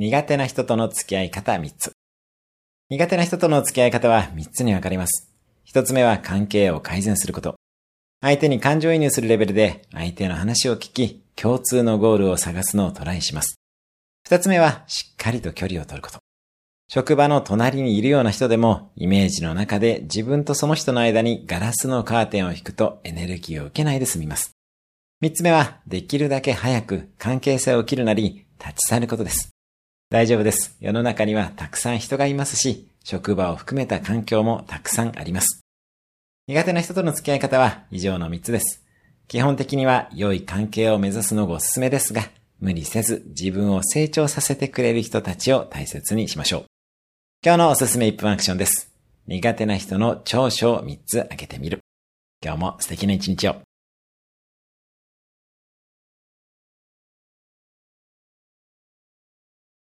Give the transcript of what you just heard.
苦手な人との付き合い方3つ。苦手な人との付き合い方は3つに分かります。1つ目は関係を改善すること。相手に感情移入するレベルで相手の話を聞き、共通のゴールを探すのをトライします。2つ目はしっかりと距離を取ること。職場の隣にいるような人でも、イメージの中で自分とその人の間にガラスのカーテンを引くとエネルギーを受けないで済みます。三つ目は、できるだけ早く関係性を切るなり、立ち去ることです。大丈夫です。世の中にはたくさん人がいますし、職場を含めた環境もたくさんあります。苦手な人との付き合い方は以上の三つです。基本的には良い関係を目指すのがおすすめですが、無理せず自分を成長させてくれる人たちを大切にしましょう。今日のおすすめ1分アクションです。苦手な人の長所を3つ挙げてみる。今日も素敵な一日を。